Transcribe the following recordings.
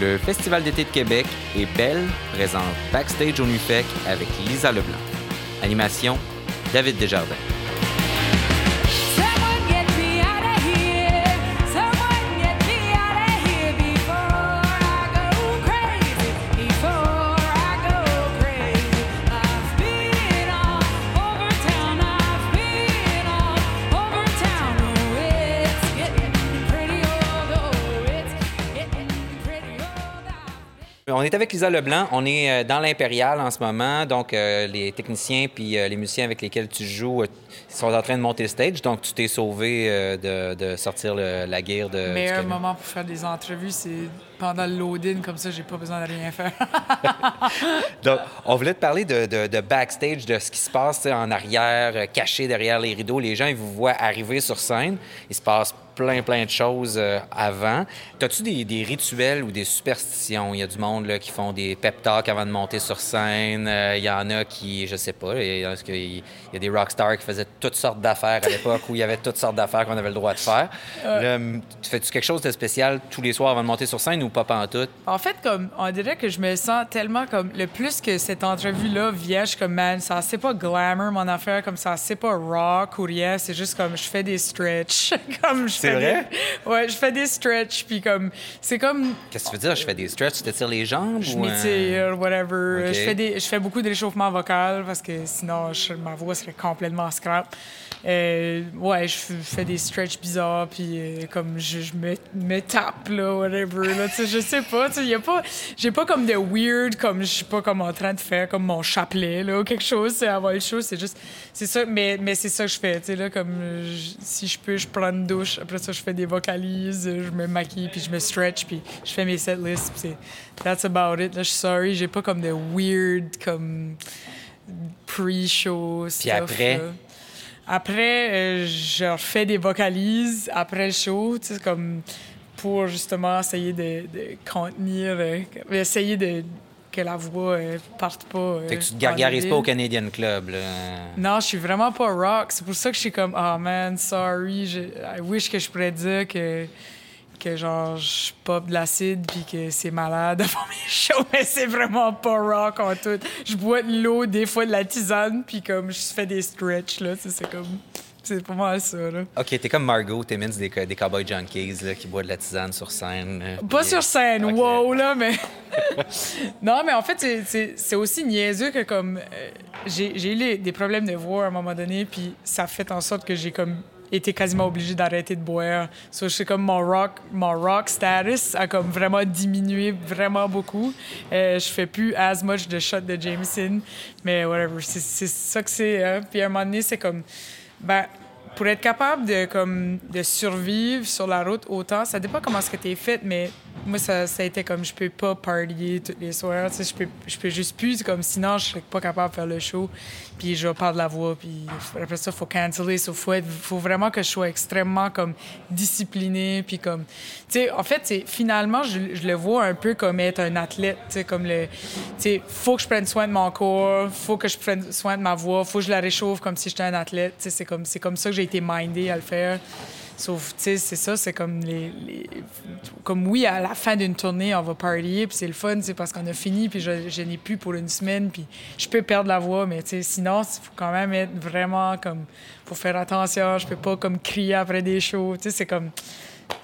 Le Festival d'été de Québec et Belle présente Backstage au NUFEC avec Lisa Leblanc. Animation, David Desjardins. On est avec Lisa Leblanc. On est euh, dans l'Impérial en ce moment. Donc, euh, les techniciens puis euh, les musiciens avec lesquels tu joues euh, sont en train de monter le stage. Donc, tu t'es sauvé euh, de, de sortir le- la guerre de. Le meilleur moment pour faire des entrevues, c'est pendant le load-in, comme ça, j'ai pas besoin de rien faire. Donc, on voulait te parler de, de- de backstage, de ce qui se passe en arrière, euh, caché derrière les rideaux. Les gens, ils vous voient arriver sur scène. Il se passe plein, plein de choses euh, avant. As-tu des, des rituels ou des superstitions? Il y a du monde là, qui font des pep talks avant de monter sur scène. Euh, il y en a qui, je sais pas, il y, a- il y a des rockstars qui faisaient toutes sortes d'affaires à l'époque où il y avait toutes sortes d'affaires qu'on avait le droit de faire. Tu fais-tu quelque chose de spécial tous les soirs avant de monter sur scène ou pas pantoute? En fait, comme on dirait que je me sens tellement comme le plus que cette entrevue-là vient, je suis comme man, ça c'est pas glamour mon affaire, comme ça c'est pas rock ou rien, c'est juste comme je fais des stretch, comme je C'est fais vrai? des- ouais, je fais des stretch puis comme c'est comme Qu'est-ce que tu veux dire? Je fais des stretches, tu t'étires les jambes? je ou, euh, m'étire, whatever. Je fais des, je fais beaucoup de réchauffement vocal parce que sinon je- ma voix serait complètement scrap. Euh, ouais, je fais des stretch bizarres puis euh, comme je, je me, me tape là, whatever. Là, je sais pas, tu sais, y a pas, j'ai pas comme de weird comme je suis pas comme en train de faire comme mon chapelet là ou quelque chose. C'est avant le show, c'est juste, c'est ça. Mais, mais c'est ça que je fais, tu sais là, comme je- si je peux, je prends une douche. Après ça, je fais des vocalises, euh, je me maquille puis je me stretch puis je fais mes set lists. puis c'est That's about it. Là, je suis sorry, j'ai pas comme de weird comme pre-show stuff. après? là. Après, euh, je refais des vocalises après le show, tu sais, comme pour justement essayer de, de contenir, euh, essayer de que la voix euh, parte pas. euh, Fait que tu te gargarises pas au. Canadian Club, là. Non, je suis vraiment pas rock. C'est pour ça que je suis comme, oh man, sorry. Je, I wish que je pourrais dire que, que genre, je pop de l'acide puis que c'est malade mes shows, mais c'est vraiment pas rock en tout. Je bois de l'eau, des fois de la tisane, puis comme je fais des stretch, là. C'est comme. C'est pas mal ça, là. OK, t'es comme Margot Timmins des, des Cowboy Junkies, là, qui boit de la tisane sur scène. là. Pas sur scène, wow, là, mais. non, mais en fait, c'est- aussi niaiseux que, comme. euh, j'ai eu les- des problèmes de voix à un moment donné, puis ça fait en sorte que j'ai, comme, été quasiment obligé d'arrêter de boire. So, je sais comme mon rock, mon rock status a comme vraiment diminué vraiment beaucoup. Euh, je fais plus as much de shots de Jameson, mais whatever, c'est c'est ça que c'est. hein. Puis à un moment donné, c'est comme. Ben, pour être capable de, comme, de survivre sur la route autant, ça dépend comment ce que t'es fait, mais moi, ça, ça a été comme je peux pas partier tous les soirs. Je peux, je peux juste plus, comme sinon, je serais pas capable de faire le show. Puis je vais perdre la voix, puis après ça, il faut canceller. Il faut, faut vraiment que je sois extrêmement comme discipliné. Puis comme, tu sais, en fait, finalement, je, le vois un peu comme être un athlète. Tu sais, comme le, tu sais, faut que je prenne soin de mon corps, faut que je prenne soin de ma voix, faut que je la réchauffe comme si j'étais un athlète. Tu sais, c'est comme, c'est comme ça que j'ai été mindé à le faire. Sauf, tu sais, c'est ça, c'est comme les, les- Comme oui, à la fin d'une tournée, on va partier, puis c'est le fun, c'est parce qu'on a fini, puis je, je n'ai plus pour une semaine, puis je peux perdre la voix, mais tu sais, sinon, il faut quand même être vraiment comme. faut faire attention, je peux pas comme crier après des shows, tu sais, c'est comme.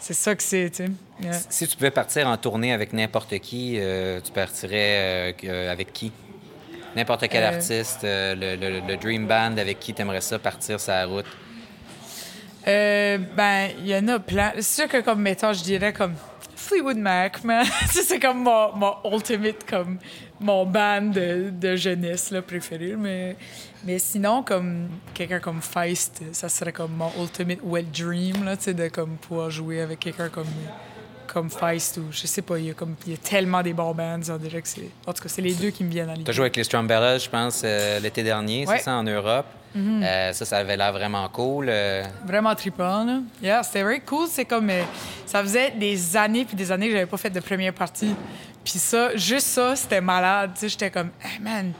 C'est ça que c'est, tu sais. Yeah. Si tu pouvais partir en tournée avec n'importe qui, euh, tu partirais euh, euh, avec qui? N'importe quel Euh. artiste, le, le- le Dream Band, avec qui t'aimerais ça partir sa route? Euh, ben, il y en a plein. C'est sûr que comme mettons, je dirais comme Fleetwood Mac, man. Ça, c'est comme mon, mon ultimate, comme mon band de, de jeunesse là, préféré. Mais, mais sinon, comme quelqu'un comme Feist, ça serait comme mon ultimate wet dream, là, tu sais, de comme pouvoir jouer avec quelqu'un comme comme Feist ou je sais pas, il y a comme il y a tellement des bons bands, on dirait que c'est en tout cas, c'est les deux qui me viennent à Tu l'idée. as joué avec les Strumbellas, je pense, euh, l'été dernier, Ouais. c'est ça, en Europe. Euh, ça, ça avait l'air vraiment cool. euh. Vraiment trippant, là. Yeah, c'était very cool. C'est comme... euh, ça faisait des années puis des années que j'avais pas fait de première partie. Puis ça, juste ça, c'était malade. Tu sais, j'étais comme, hey man,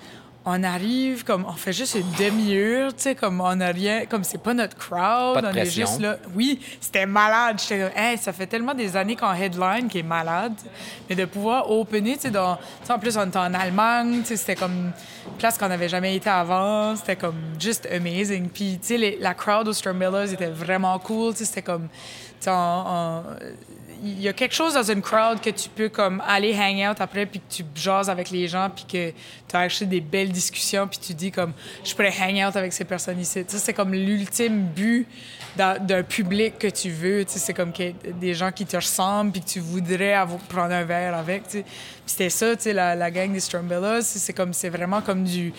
on arrive, comme, on fait juste une demi-heure, tu sais, comme on a rien, comme c'est pas notre crowd, Pas de on pression. est juste là. Oui, c'était malade. J'étais comme, Hey, ça fait tellement des années qu'on headline qui est malade. Mais de pouvoir opener, tu sais, dans, tu sais, en plus, on était en Allemagne, tu sais, c'était comme une place qu'on n'avait jamais été avant. C'était comme juste amazing. Puis, tu sais, les- la crowd au Strumbellas était vraiment cool, tu sais, c'était comme, tu sais, on- on- il y a quelque chose dans une crowd que tu peux comme aller hang out après puis que tu jases avec les gens puis que tu as acheté des belles discussions puis tu dis comme je pourrais hang out avec ces personnes ici. Sais, c'est comme l'ultime but d'un public que tu veux. C'est comme des gens qui te ressemblent puis que tu voudrais prendre un verre avec. c'était ça, la, la gang des Strumbellas. C'est comme c'est vraiment comme du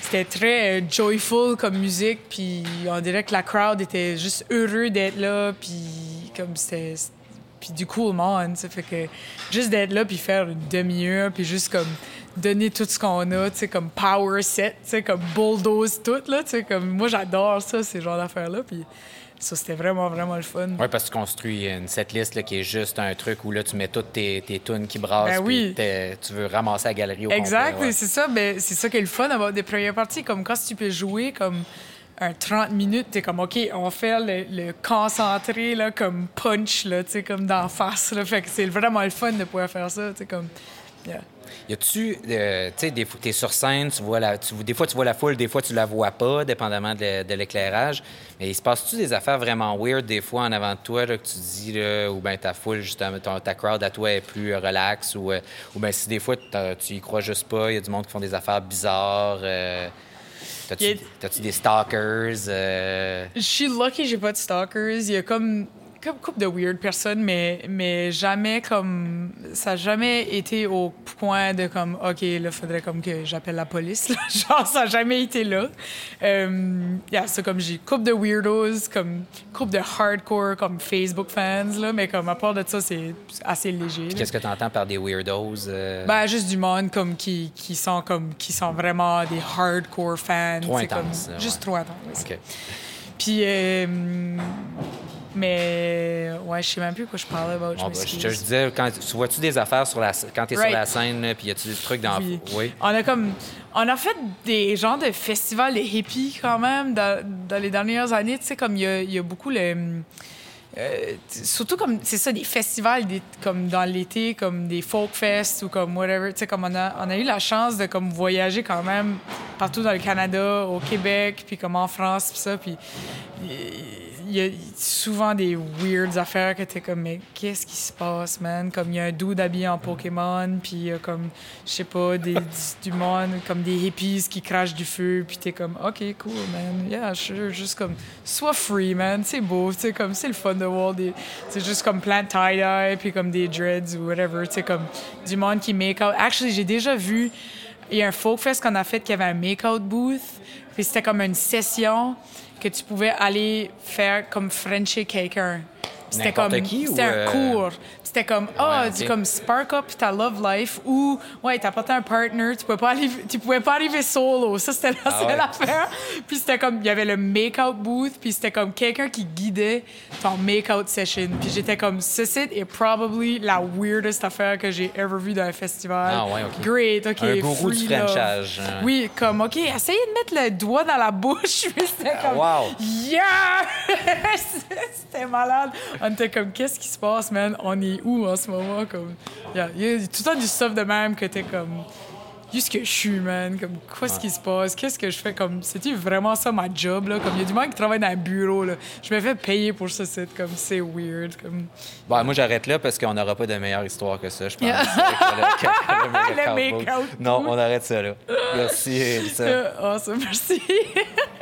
c'était très euh, joyful comme musique puis on dirait que la crowd était juste heureux d'être là puis comme c'était puis du cool monde. Ça fait que juste d'être là puis faire une demi-heure puis juste comme donner tout ce qu'on a, tu sais, comme power set, tu sais, comme bulldoze tout, là, tu sais, comme moi j'adore ça, ces genres d'affaires-là, puis ça c'était vraiment, vraiment le fun. Oui, parce que tu construis une setlist là, qui est juste un truc où là, tu mets toutes tes, tes tunes qui brassent. Ben oui. puis tu veux ramasser la galerie au Exact, ouais. c'est ça, ben, c'est ça qui est le fun d'avoir des premières parties, comme quand tu peux jouer comme un 30 minutes, t'es comme, OK, on faire le, concentré, là, comme punch, là, tu sais, comme d'en face, là, fait que c'est vraiment le fun de pouvoir faire ça, comme... yeah. Y a-tu, euh, tu sais, des fois, t'es sur scène, tu vois la, des fois tu vois la foule, des fois tu la vois pas, dépendamment de, l'éclairage. Mais il se passe-tu des affaires vraiment weird des fois en avant de toi que tu dis, là, ou bien ta foule, justement, ton- ta crowd à toi est plus euh, relax, ou, euh, bien si des fois tu y crois juste pas, il y a du monde qui font des affaires bizarres. euh, T'as-tu a- des stalkers? euh, Je suis lucky, j'ai pas de stalkers. Il y a comme comme couple de weird personnes, mais, mais jamais comme. Ça a jamais été au point de comme, OK, là, faudrait comme que j'appelle la police. là. Genre, ça a jamais été là. Euh, yeah, c'est comme j'ai couple de weirdos, comme couple de hardcore, comme Facebook fans, là, mais comme à part de ça, c'est assez léger. Qu'est-ce que tu entends par des weirdos? euh? Ben, juste du monde comme qui, qui sont comme qui sont vraiment des hardcore fans. Trop comme- intense, là, Juste trop intense. OK. puis, euh, mais, ouais, je sais même plus quoi je parlais about. Bon, je m'excuse. je disais, quand, tu vois-tu des affaires sur la, quand tu es Right. sur la scène, puis y a-tu des trucs dans. Oui. Oui. On a comme. On a fait des genres de festivals de hippies quand même dans, dans les dernières années. Tu sais, comme il y y a beaucoup le. Euh, surtout comme c'est ça des festivals comme dans l'été comme des folk fest ou comme whatever tu sais comme on a on a eu la chance de comme voyager quand même partout dans le Canada au Québec puis comme en France puis ça puis il y a souvent des weird affaires que t'es comme mais qu'est-ce qui se passe man? Comme il y a un dude habillé en Pokémon puis a comme je sais pas des, du, monde comme des hippies qui crachent du feu puis t'es comme ok cool man. Yeah sure juste comme sois free man c'est beau sais comme c'est le fun de des c'est juste comme plein de tie-dye puis comme des dreads ou whatever tu sais comme du monde qui make out actually j'ai déjà vu il y a un folk fest qu'on a fait qui avait un make-out booth puis c'était comme une session que tu pouvais aller faire comme Frencher quelqu'un. C'était comme qui ou, un euh, cours. C'était comme ah, ok. du comme spark up ta love life ou ouais, t'as pas un partner, tu pouvais pas aller, tu pouvais pas arriver solo. Ça c'était la Ah seule ouais. affaire. Puis c'était comme il y avait le make-out booth, puis c'était comme quelqu'un qui guidait ton make-out session. Puis j'étais comme ce site est probably la weirdest affaire que j'ai ever vue dans un festival. Ah ouais, ok. Great, OK. Un gourou du hein. Oui, comme OK, essayez de mettre le doigt dans la bouche. C'était comme wow. Yeah! C'était malade. On était comme, qu'est-ce qui se passe, man? On est où en ce moment? Comme, il y a tout le temps du stuff de même que t'es comme, juste que je suis, man. Comme, qu'est-ce qui se passe? Qu'est-ce que je fais? Comme, c'est-tu vraiment ça ma job, là? Comme, il y a du monde qui travaille dans un bureau, là. Je me fais payer pour ce site. Comme, c'est weird. Comme, Bon, moi, j'arrête là parce qu'on n'aura pas de meilleure histoire que ça, je pense. Yeah. Le- le- le Le make-out. Non, on arrête ça là. Merci, awesome, merci.